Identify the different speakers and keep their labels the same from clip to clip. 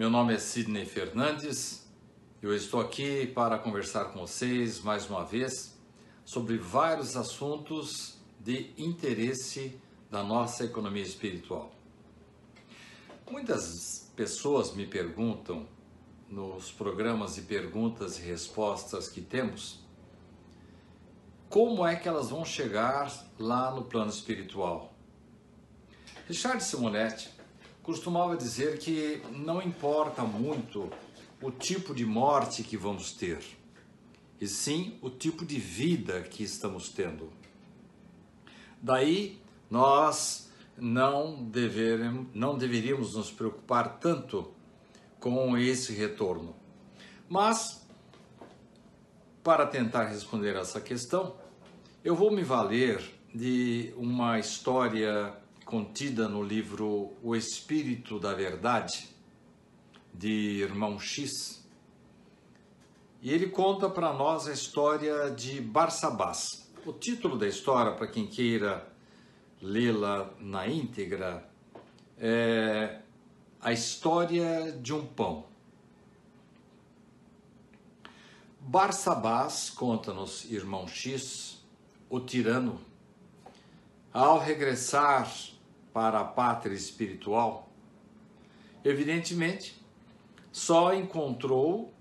Speaker 1: Meu nome é Sidney Fernandes. Eu estou aqui para conversar com vocês mais uma vez sobre vários assuntos de interesse da nossa economia espiritual. Muitas pessoas me perguntam nos programas de perguntas e respostas que temos como é que elas vão chegar lá no plano espiritual. Richard Simonetti costumava dizer que não importa muito o tipo de morte que vamos ter, e sim o tipo de vida que estamos tendo. Daí nós não, deveremos, não deveríamos nos preocupar tanto com esse retorno. Mas, para tentar responder essa questão, eu vou me valer de uma história contida no livro O Espírito da Verdade, de Irmão X. E ele conta para nós a história de Barsabás. O título da história, para quem queira lê-la na íntegra, é A História de um Pão. Barsabás, conta-nos Irmão X, o tirano, ao regressar para a pátria espiritual, evidentemente, só encontrou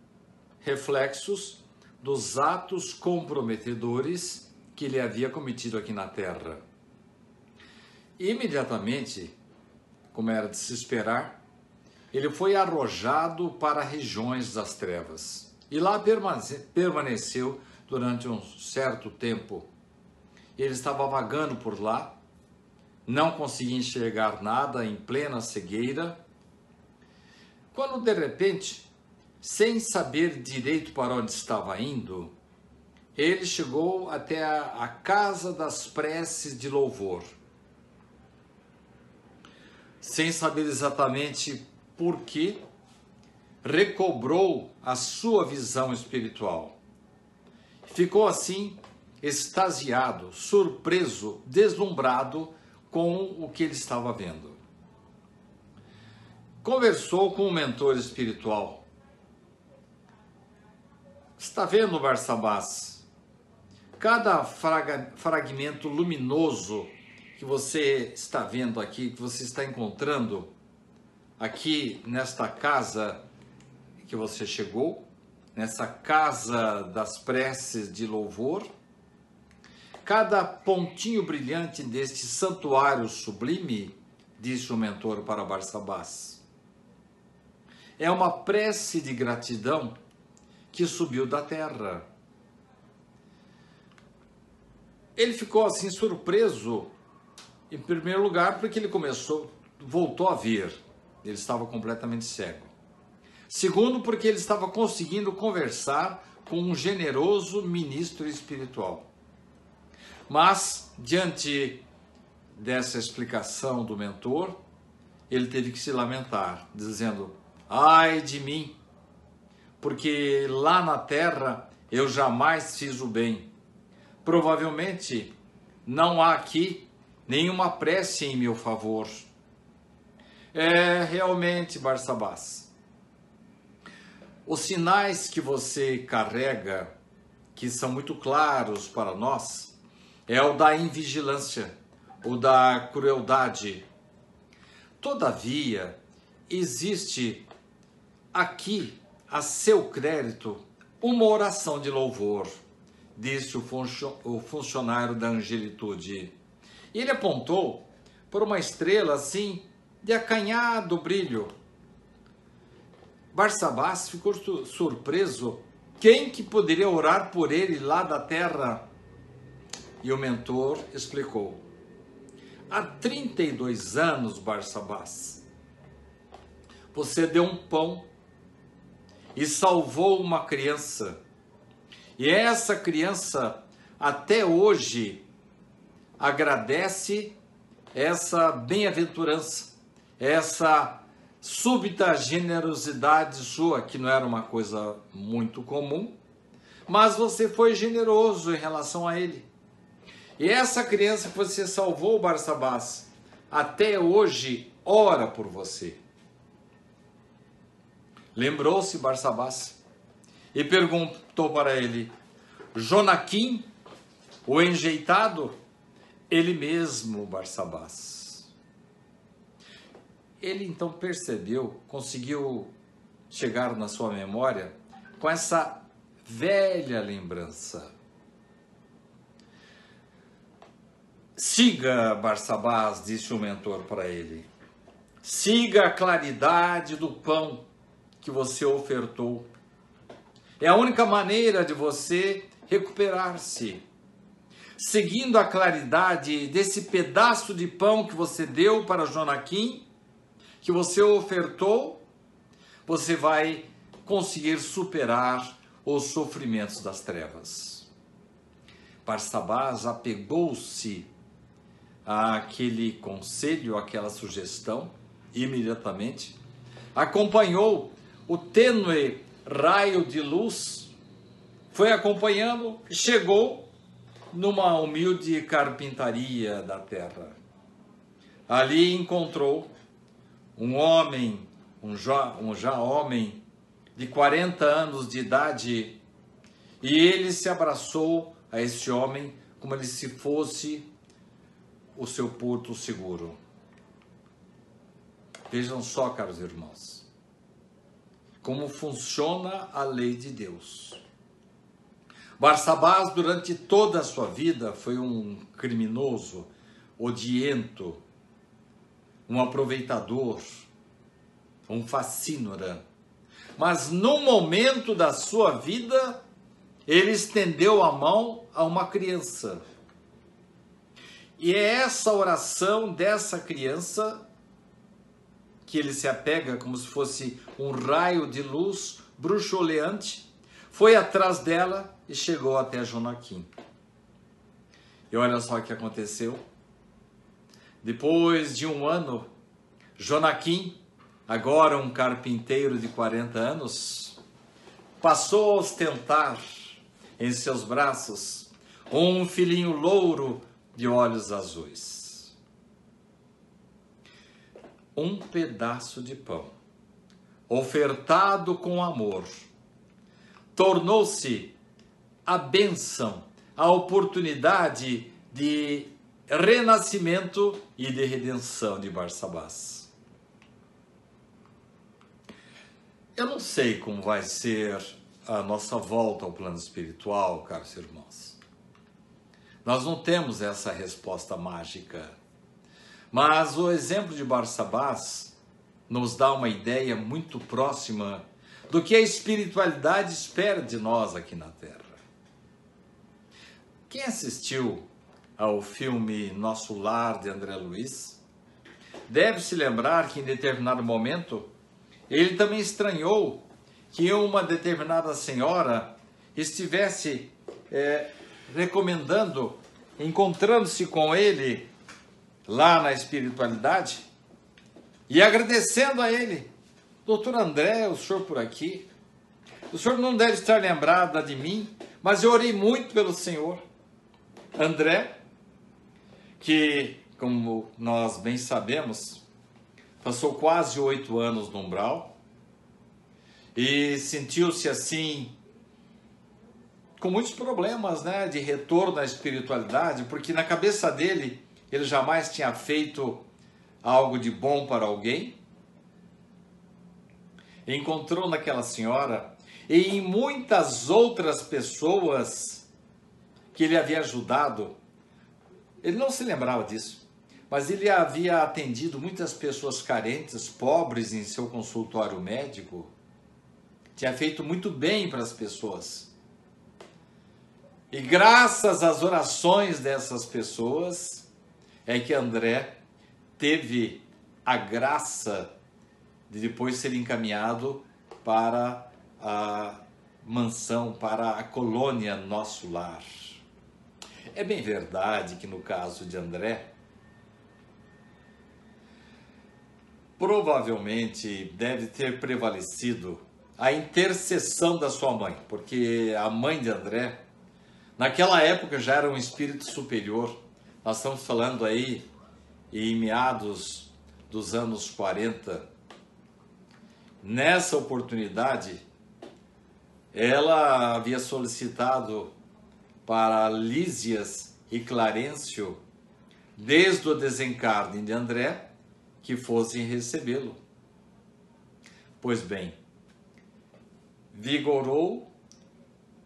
Speaker 1: reflexos dos atos comprometedores que ele havia cometido aqui na terra. Imediatamente, como era de se esperar, ele foi arrojado para regiões das trevas e lá permaneceu durante um certo tempo. Ele estava vagando por lá não conseguia enxergar nada em plena cegueira, quando de repente, sem saber direito para onde estava indo, ele chegou até a, a casa das preces de louvor. Sem saber exatamente por que, recobrou a sua visão espiritual. Ficou assim extasiado, surpreso, deslumbrado com o que ele estava vendo. Conversou com o mentor espiritual. Está vendo, Barsabás? Cada fragmento luminoso que você está vendo aqui, que você está encontrando aqui nesta casa que você chegou, nessa casa das preces de louvor, Cada pontinho brilhante deste santuário sublime, disse o mentor para Barsabás, é uma prece de gratidão que subiu da terra. Ele ficou assim surpreso, em primeiro lugar, porque ele começou, voltou a ver, ele estava completamente cego. Segundo, porque ele estava conseguindo conversar com um generoso ministro espiritual. Mas, diante dessa explicação do mentor, ele teve que se lamentar, dizendo: Ai de mim, porque lá na terra eu jamais fiz o bem. Provavelmente não há aqui nenhuma prece em meu favor. É realmente, Barsabás. Os sinais que você carrega, que são muito claros para nós, é o da invigilância, o da crueldade. Todavia, existe aqui a seu crédito uma oração de louvor, disse o funcionário da angelitude. Ele apontou por uma estrela assim de acanhado brilho. Barsabás ficou surpreso. Quem que poderia orar por ele lá da terra? E o mentor explicou: Há 32 anos, Barsabás, você deu um pão e salvou uma criança. E essa criança, até hoje, agradece essa bem-aventurança, essa súbita generosidade sua, que não era uma coisa muito comum, mas você foi generoso em relação a ele. E essa criança que você salvou, Barsabás, até hoje ora por você. lembrou-se Barsabás e perguntou para ele: Jonaquim, o enjeitado? Ele mesmo, Barsabás. Ele então percebeu, conseguiu chegar na sua memória com essa velha lembrança. Siga, Barsabás, disse o mentor para ele. Siga a claridade do pão que você ofertou. É a única maneira de você recuperar-se. Seguindo a claridade desse pedaço de pão que você deu para Jonaquim, que você ofertou, você vai conseguir superar os sofrimentos das trevas. Barsabás apegou-se àquele conselho, àquela sugestão, imediatamente, acompanhou o tênue raio de luz, foi acompanhando chegou numa humilde carpintaria da terra. Ali encontrou um homem, um já, um já homem de 40 anos de idade, e ele se abraçou a esse homem como ele se fosse o seu porto seguro. Vejam só, caros irmãos, como funciona a lei de Deus. Barsabás, durante toda a sua vida, foi um criminoso, odiento, um aproveitador, um facínora. Mas no momento da sua vida, ele estendeu a mão a uma criança. E é essa oração dessa criança que ele se apega como se fosse um raio de luz bruxuleante, foi atrás dela e chegou até Jonaquim. E olha só o que aconteceu. Depois de um ano, Jonaquim, agora um carpinteiro de 40 anos, passou a ostentar em seus braços um filhinho louro de olhos azuis. Um pedaço de pão, ofertado com amor, tornou-se a bênção, a oportunidade de renascimento e de redenção de Barsabás. Eu não sei como vai ser a nossa volta ao plano espiritual, caros irmãos. Nós não temos essa resposta mágica. Mas o exemplo de Barsabás nos dá uma ideia muito próxima do que a espiritualidade espera de nós aqui na Terra. Quem assistiu ao filme Nosso Lar de André Luiz deve se lembrar que em determinado momento ele também estranhou que uma determinada senhora estivesse é, recomendando, encontrando-se com ele lá na espiritualidade e agradecendo a ele. Doutor André, o senhor por aqui, o senhor não deve estar lembrado de mim, mas eu orei muito pelo senhor. André, que, como nós bem sabemos, passou quase oito anos no umbral e sentiu-se assim com muitos problemas, né, de retorno à espiritualidade, porque na cabeça dele ele jamais tinha feito algo de bom para alguém. Encontrou naquela senhora e em muitas outras pessoas que ele havia ajudado. Ele não se lembrava disso, mas ele havia atendido muitas pessoas carentes, pobres em seu consultório médico. Tinha feito muito bem para as pessoas. E graças às orações dessas pessoas é que André teve a graça de depois ser encaminhado para a mansão, para a colônia Nosso Lar. É bem verdade que no caso de André, provavelmente deve ter prevalecido a intercessão da sua mãe, porque a mãe de André Naquela época já era um espírito superior. Nós estamos falando aí em meados dos anos 40. nessa oportunidade, ela havia solicitado para Lísias e Clarencio, desde o desencarne de André, que fossem recebê-lo. Pois bem, vigorou,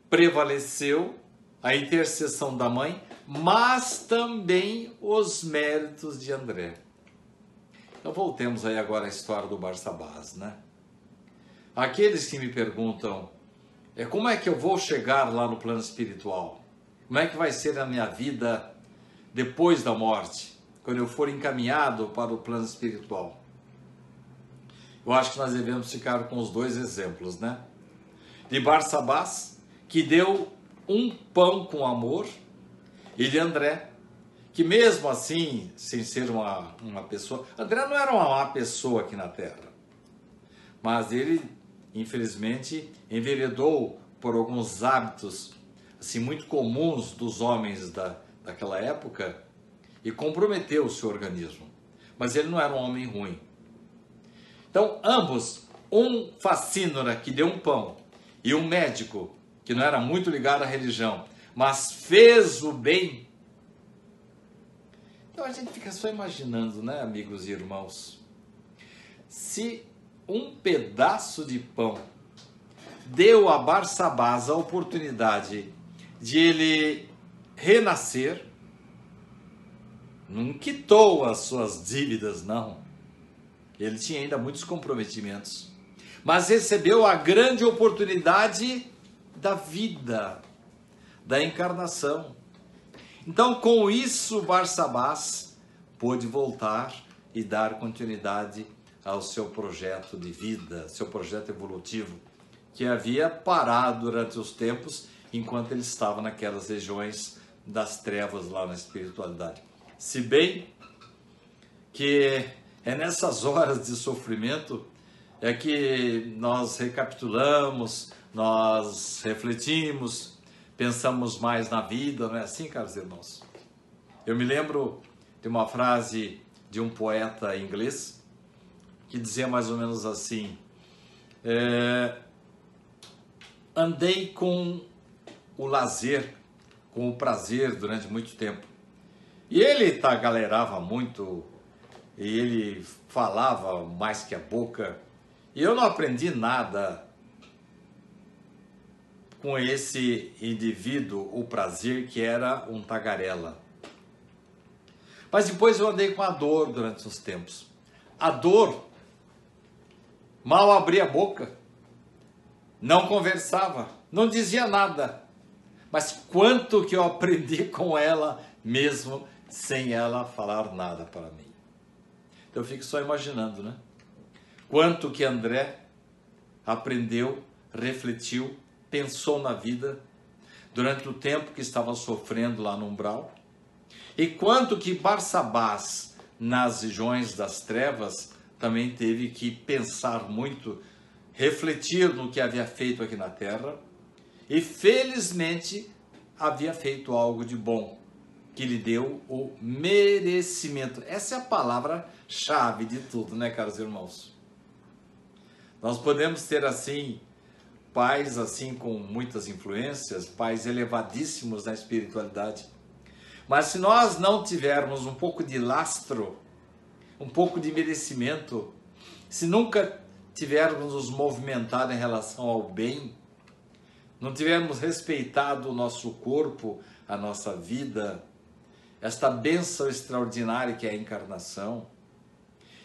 Speaker 1: prevaleceu a intercessão da mãe, mas também os méritos de André. Então voltemos aí agora à história do Barsabás, né? Aqueles que me perguntam, é como é que eu vou chegar lá no plano espiritual? Como é que vai ser a minha vida depois da morte, quando eu for encaminhado para o plano espiritual? Eu acho que nós devemos ficar com os dois exemplos, né? De Barsabás, que deu um pão com amor, e de André, que mesmo assim, sem ser uma, uma pessoa, André não era uma má pessoa aqui na Terra, mas ele, infelizmente, enveredou por alguns hábitos assim muito comuns dos homens da, daquela época e comprometeu o seu organismo. Mas ele não era um homem ruim. Então, ambos, um facínora que deu um pão e um médico que não era muito ligado à religião, mas fez o bem. Então a gente fica só imaginando, né, amigos e irmãos? Se um pedaço de pão deu a Barsabás a oportunidade de ele renascer, não quitou as suas dívidas, não. Ele tinha ainda muitos comprometimentos, mas recebeu a grande oportunidade da vida, da encarnação. Então, com isso, Barsabás pôde voltar e dar continuidade ao seu projeto de vida, seu projeto evolutivo, que havia parado durante os tempos enquanto ele estava naquelas regiões das trevas lá na espiritualidade. Se bem que é nessas horas de sofrimento é que nós recapitulamos, nós refletimos, pensamos mais na vida, não é assim, caros irmãos? Eu me lembro de uma frase de um poeta inglês que dizia mais ou menos assim: é, andei com o lazer, com o prazer durante muito tempo. E ele galerava muito, e ele falava mais que a boca, e eu não aprendi nada com esse indivíduo, o prazer que era um tagarela. Mas depois eu andei com a dor durante os tempos. A dor mal abria a boca, não conversava, não dizia nada mas quanto que eu aprendi com ela, mesmo sem ela falar nada para mim. Então eu fico só imaginando, né? Quanto que André aprendeu, refletiu, pensou na vida durante o tempo que estava sofrendo lá no umbral. E quanto que Barsabás, nas regiões das trevas, também teve que pensar muito, refletir no que havia feito aqui na terra e felizmente havia feito algo de bom, que lhe deu o merecimento. Essa é a palavra-chave de tudo, né, caros irmãos? Nós podemos ter assim pais assim com muitas influências, pais elevadíssimos na espiritualidade. Mas se nós não tivermos um pouco de lastro, um pouco de merecimento, se nunca tivermos nos movimentado em relação ao bem, não tivermos respeitado o nosso corpo, a nossa vida, esta bênção extraordinária que é a encarnação,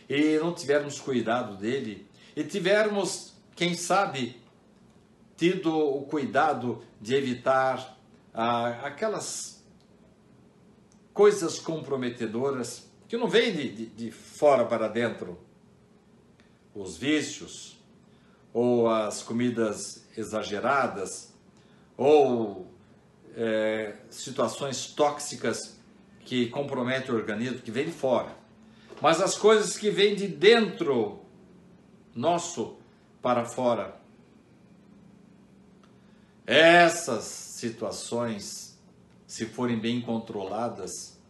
Speaker 1: e não tivermos cuidado dele, e tivermos, quem sabe, tido o cuidado de evitar ah, aquelas coisas comprometedoras que não vêm de, de, de fora para dentro, os vícios, ou as comidas exageradas, ou é, situações tóxicas que comprometem o organismo, que vem de fora. Mas as coisas que vêm de dentro nosso para fora. Essas situações, se forem bem controladas,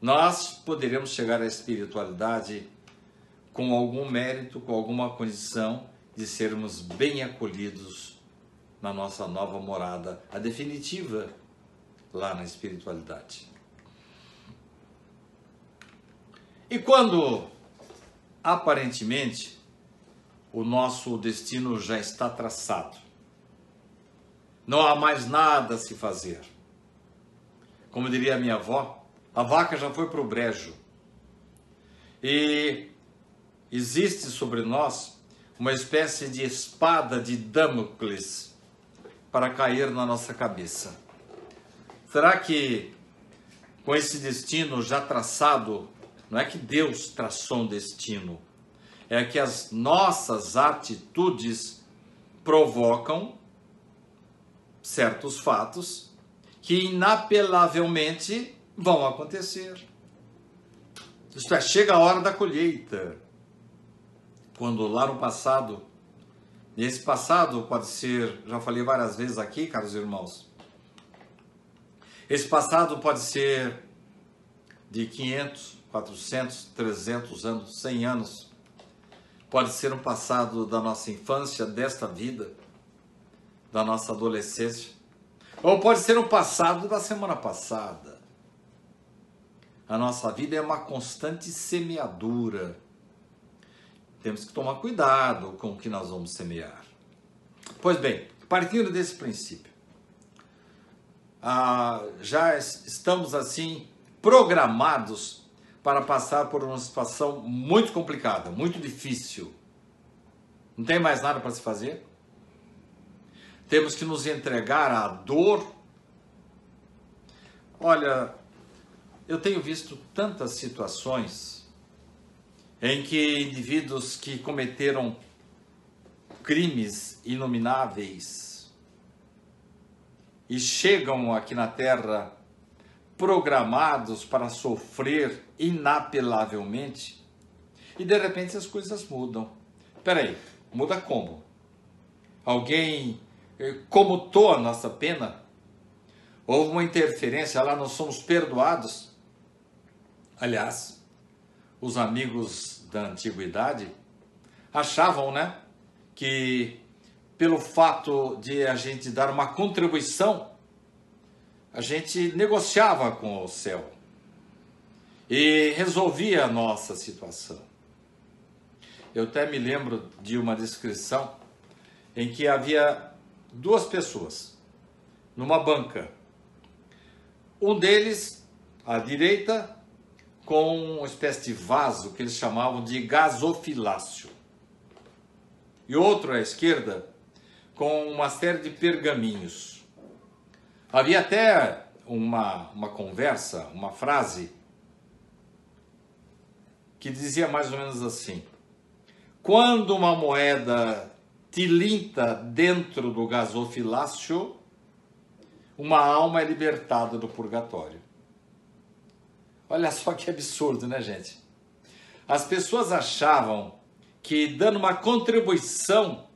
Speaker 1: nós poderemos chegar à espiritualidade com algum mérito, com alguma condição de sermos bem acolhidos na nossa nova morada, a definitiva lá na espiritualidade. E quando aparentemente o nosso destino já está traçado, não há mais nada a se fazer. Como diria minha avó, a vaca já foi para o brejo. E existe sobre nós uma espécie de espada de Damocles para cair na nossa cabeça. Será que com esse destino já traçado, não é que Deus traçou um destino, é que as nossas atitudes provocam certos fatos que inapelavelmente vão acontecer. Isto é, chega a hora da colheita. Quando lá no passado, e esse passado pode ser, já falei várias vezes aqui, caros irmãos, esse passado pode ser de 500, 400, 300 anos, 100 anos, pode ser um passado da nossa infância, desta vida, da nossa adolescência, ou pode ser um passado da semana passada. A nossa vida é uma constante semeadura. Temos que tomar cuidado com o que nós vamos semear. Pois bem, partindo desse princípio, ah, já estamos assim programados para passar por uma situação muito complicada, muito difícil. Não tem mais nada para se fazer? Temos que nos entregar à dor. Olha, eu tenho visto tantas situações em que indivíduos que cometeram crimes inomináveis e chegam aqui na Terra programados para sofrer inapelavelmente e de repente as coisas mudam. Peraí, muda como? Alguém comutou a nossa pena, houve uma interferência, lá nós somos perdoados. Aliás, os amigos da antiguidade achavam, né, que pelo fato de a gente dar uma contribuição, a gente negociava com o céu e resolvia a nossa situação. Eu até me lembro de uma descrição em que havia duas pessoas numa banca. Um deles, à direita, com uma espécie de vaso que eles chamavam de gasofilácio. E outro à esquerda, com uma série de pergaminhos. Havia até uma, uma conversa, uma frase, que dizia mais ou menos assim: Quando uma moeda tilinta dentro do gasofilácio, uma alma é libertada do purgatório. Olha só que absurdo, né, gente? As pessoas achavam que dando uma contribuição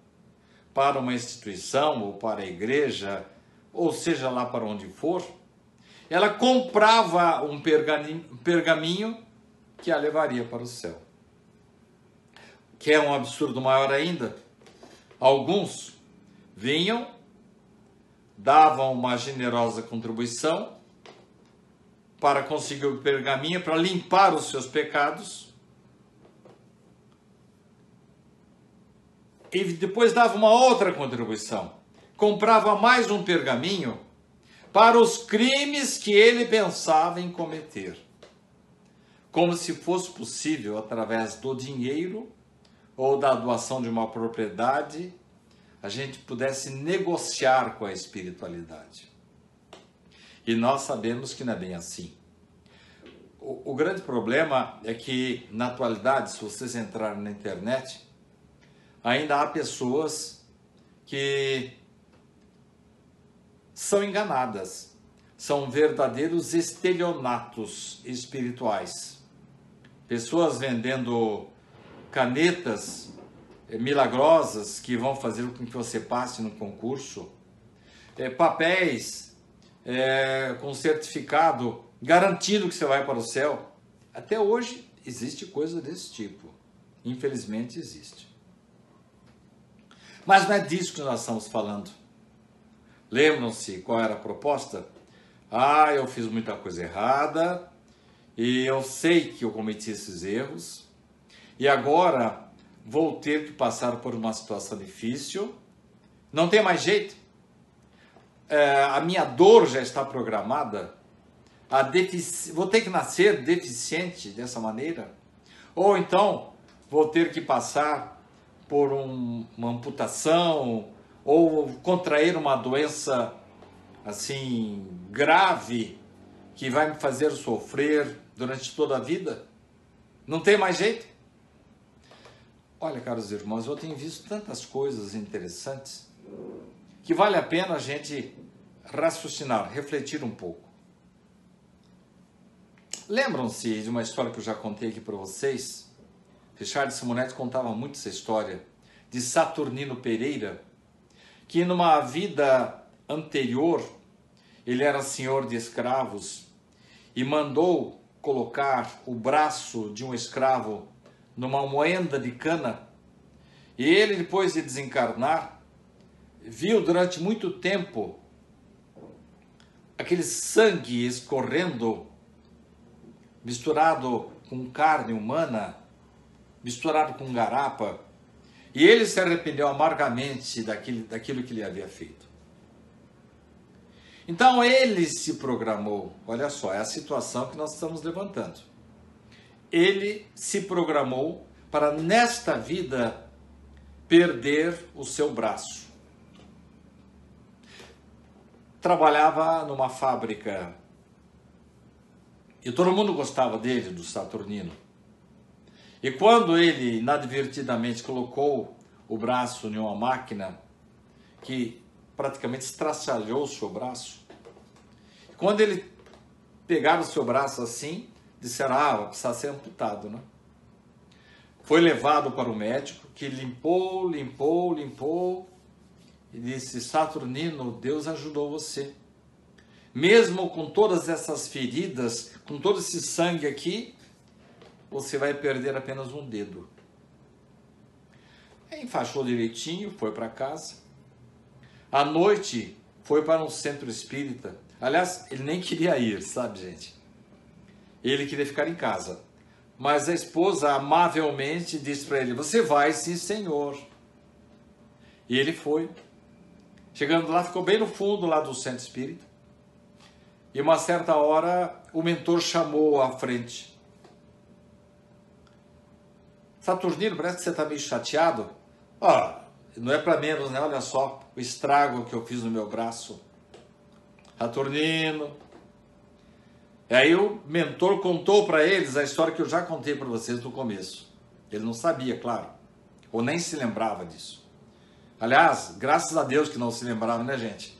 Speaker 1: para uma instituição ou para a igreja, ou seja lá para onde for, ela comprava um pergaminho que a levaria para o céu. Que é um absurdo maior ainda? Alguns vinham, davam uma generosa contribuição para conseguir o pergaminho, para limpar os seus pecados. E depois dava uma outra contribuição. Comprava mais um pergaminho para os crimes que ele pensava em cometer. Como se fosse possível, através do dinheiro, ou da doação de uma propriedade, a gente pudesse negociar com a espiritualidade. E nós sabemos que não é bem assim. O, o grande problema é que, na atualidade, se vocês entrarem na internet, ainda há pessoas que são enganadas, são verdadeiros estelionatos espirituais. Pessoas vendendo canetas eh, milagrosas que vão fazer com que você passe no concurso, é, papéis é, com certificado garantindo que você vai para o céu. Até hoje existe coisa desse tipo. Infelizmente existe. Mas não é disso que nós estamos falando. Lembram-se qual era a proposta? Ah, eu fiz muita coisa errada e eu sei que eu cometi esses erros e agora vou ter que passar por uma situação difícil. Não tem mais jeito. É, a minha dor já está programada. Defici... Vou ter que nascer deficiente dessa maneira. Ou então vou ter que passar por um, uma amputação ou contrair uma doença assim grave que vai me fazer sofrer durante toda a vida? Não tem mais jeito? Olha, caros irmãos, eu tenho visto tantas coisas interessantes que vale a pena a gente raciocinar, refletir um pouco. Lembram-se de uma história que eu já contei aqui para vocês? Richard Simonetti contava muito essa história de Saturnino Pereira, que numa vida anterior ele era senhor de escravos e mandou colocar o braço de um escravo numa moenda de cana. E ele, depois de desencarnar, viu durante muito tempo aquele sangue escorrendo, misturado com carne humana, misturado com garapa, e ele se arrependeu amargamente daquilo, daquilo que ele havia feito. Então ele se programou, olha só, é a situação que nós estamos levantando. Ele se programou para nesta vida perder o seu braço. Trabalhava numa fábrica e todo mundo gostava dele, do Saturnino. E quando ele inadvertidamente colocou o braço em uma máquina que praticamente estraçalhou o seu braço, quando ele pegava o seu braço assim, disseram: Ah, vai precisar ser amputado, né? Foi levado para o médico que limpou, limpou, limpou e disse: Saturnino, Deus ajudou você. Mesmo com todas essas feridas, com todo esse sangue aqui, você vai perder apenas um dedo. Enfaixou direitinho, foi para casa. À noite, foi para um centro espírita. Aliás, ele nem queria ir, sabe, gente? Ele queria ficar em casa. Mas a esposa amavelmente disse para ele: Você vai, sim, senhor. E ele foi. Chegando lá, ficou bem no fundo lá do centro espírita. E uma certa hora, o mentor chamou à frente. Saturnino, parece que você está meio chateado. Ó, não é para menos, né? Olha só o estrago que eu fiz no meu braço. Saturnino. E aí o mentor contou para eles a história que eu já contei para vocês no começo. Ele não sabia, claro, ou nem se lembrava disso. Aliás, graças a Deus que não se lembrava, né, gente?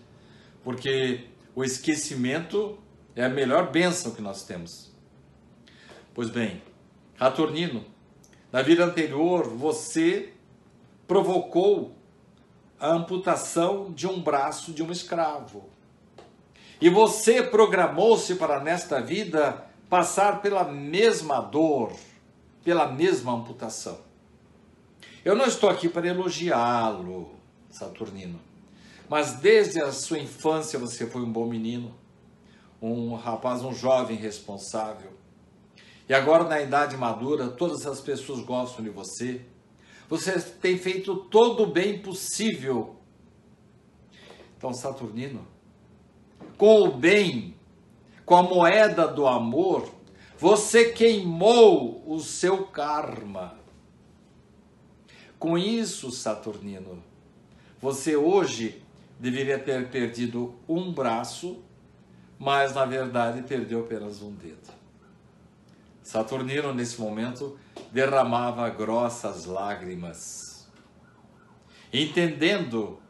Speaker 1: Porque o esquecimento é a melhor bênção que nós temos. Pois bem, Saturnino na vida anterior, você provocou a amputação de um braço de um escravo. E você programou-se para nesta vida passar pela mesma dor, pela mesma amputação. Eu não estou aqui para elogiá-lo, Saturnino, mas desde a sua infância você foi um bom menino, um rapaz, um jovem responsável, e agora, na idade madura, todas as pessoas gostam de você. Você tem feito todo o bem possível. Então, Saturnino, com o bem, com a moeda do amor, você queimou o seu karma. Com isso, Saturnino, você hoje deveria ter perdido um braço, mas na verdade perdeu apenas um dedo. Saturnino, nesse momento, derramava grossas lágrimas, entendendo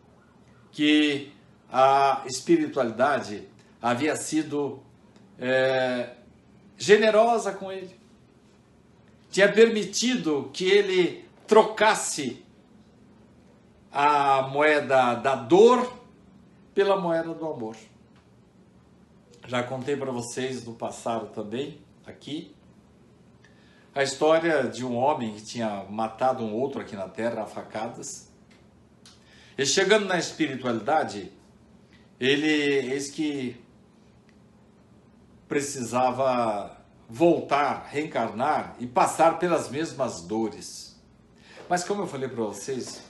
Speaker 1: que a espiritualidade havia sido é, generosa com ele, tinha permitido que ele trocasse a moeda da dor pela moeda do amor. Já contei para vocês no passado também, aqui, a história de um homem que tinha matado um outro aqui na terra a facadas. E chegando na espiritualidade, ele eis que precisava voltar, reencarnar e passar pelas mesmas dores. Mas como eu falei para vocês,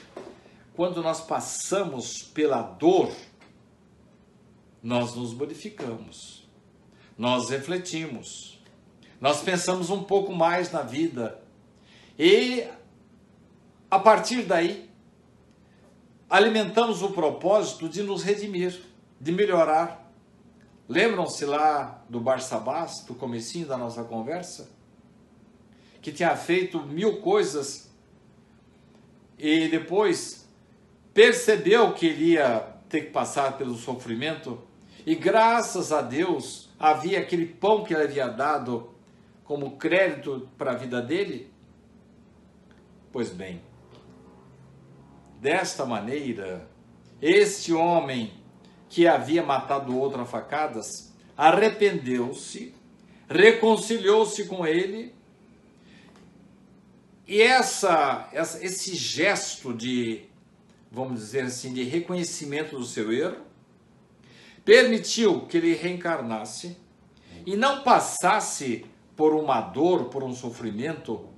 Speaker 1: quando nós passamos pela dor, nós nos modificamos, nós refletimos, nós pensamos um pouco mais na vida e a partir daí alimentamos o propósito de nos redimir, de melhorar. Lembram-se lá do Barsabás, do comecinho da nossa conversa? Que tinha feito mil coisas e depois percebeu que ele ia ter que passar pelo sofrimento e graças a Deus havia aquele pão que ele havia dado como crédito para a vida dele? Pois bem, desta maneira, este homem que havia matado outro a facadas arrependeu-se, reconciliou-se com ele, e essa, essa, esse gesto de, vamos dizer assim, de reconhecimento do seu erro, permitiu que ele reencarnasse e não passasse por uma dor, por um sofrimento,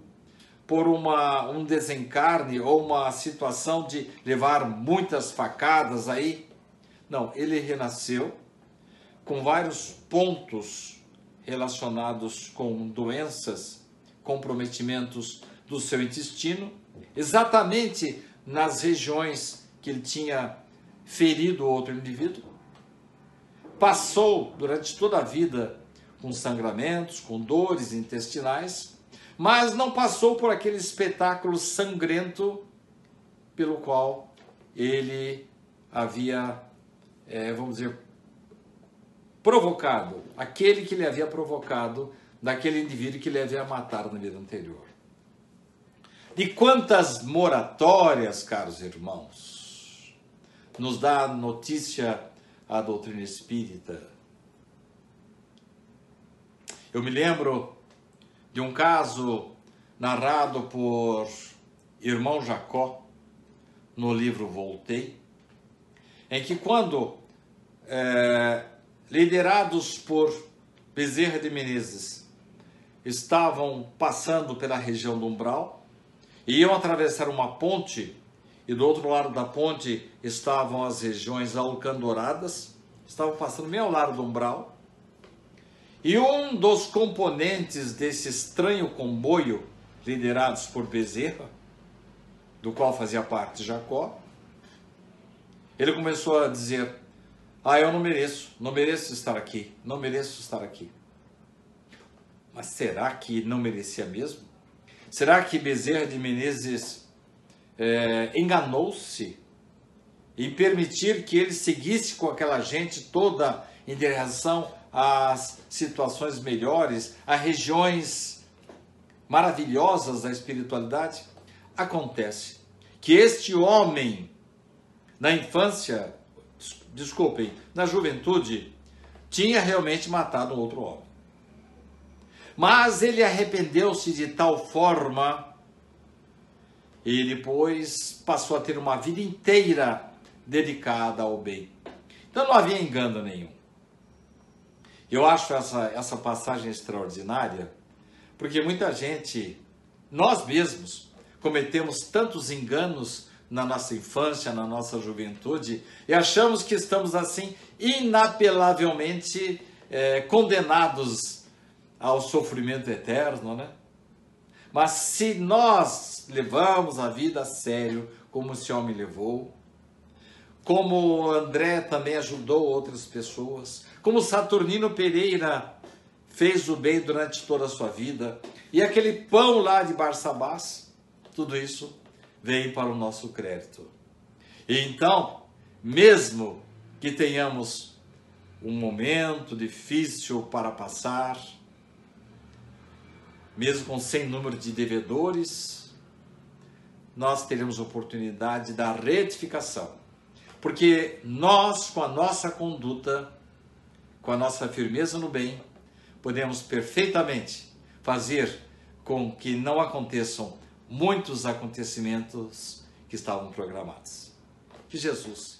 Speaker 1: por uma, um desencarne ou uma situação de levar muitas facadas aí. Não, ele renasceu com vários pontos relacionados com doenças, comprometimentos do seu intestino, exatamente nas regiões que ele tinha ferido outro indivíduo. Passou durante toda a vida com sangramentos, com dores intestinais, mas não passou por aquele espetáculo sangrento pelo qual ele havia, é, vamos dizer, provocado, aquele que ele havia provocado daquele indivíduo que ele havia matado na vida anterior. De quantas moratórias, caros irmãos, nos dá notícia a doutrina espírita eu me lembro de um caso narrado por irmão Jacó no livro Voltei, em que quando é, liderados por Bezerra de Menezes estavam passando pela região do umbral, iam atravessar uma ponte e do outro lado da ponte estavam as regiões alcandoradas, estavam passando meio ao lado do umbral, e um dos componentes desse estranho comboio, liderados por Bezerra, do qual fazia parte Jacó, ele começou a dizer: Ah, eu não mereço, não mereço estar aqui, não mereço estar aqui. Mas será que não merecia mesmo? Será que Bezerra de Menezes é, enganou-se em permitir que ele seguisse com aquela gente toda em direção às situações melhores, a regiões maravilhosas da espiritualidade, acontece que este homem, na infância, desculpem, na juventude, tinha realmente matado um outro homem. Mas ele arrependeu-se de tal forma e depois passou a ter uma vida inteira dedicada ao bem. Então não havia engano nenhum. Eu acho essa, essa passagem extraordinária, porque muita gente, nós mesmos, cometemos tantos enganos na nossa infância, na nossa juventude, e achamos que estamos assim inapelavelmente é, condenados ao sofrimento eterno, né? Mas se nós levamos a vida a sério, como esse homem levou, como André também ajudou outras pessoas, como Saturnino Pereira fez o bem durante toda a sua vida, e aquele pão lá de Barsabás, tudo isso vem para o nosso crédito. E então, mesmo que tenhamos um momento difícil para passar, mesmo com sem número de devedores, nós teremos oportunidade da retificação porque nós, com a nossa conduta, com a nossa firmeza no bem, podemos perfeitamente fazer com que não aconteçam muitos acontecimentos que estavam programados. Que Jesus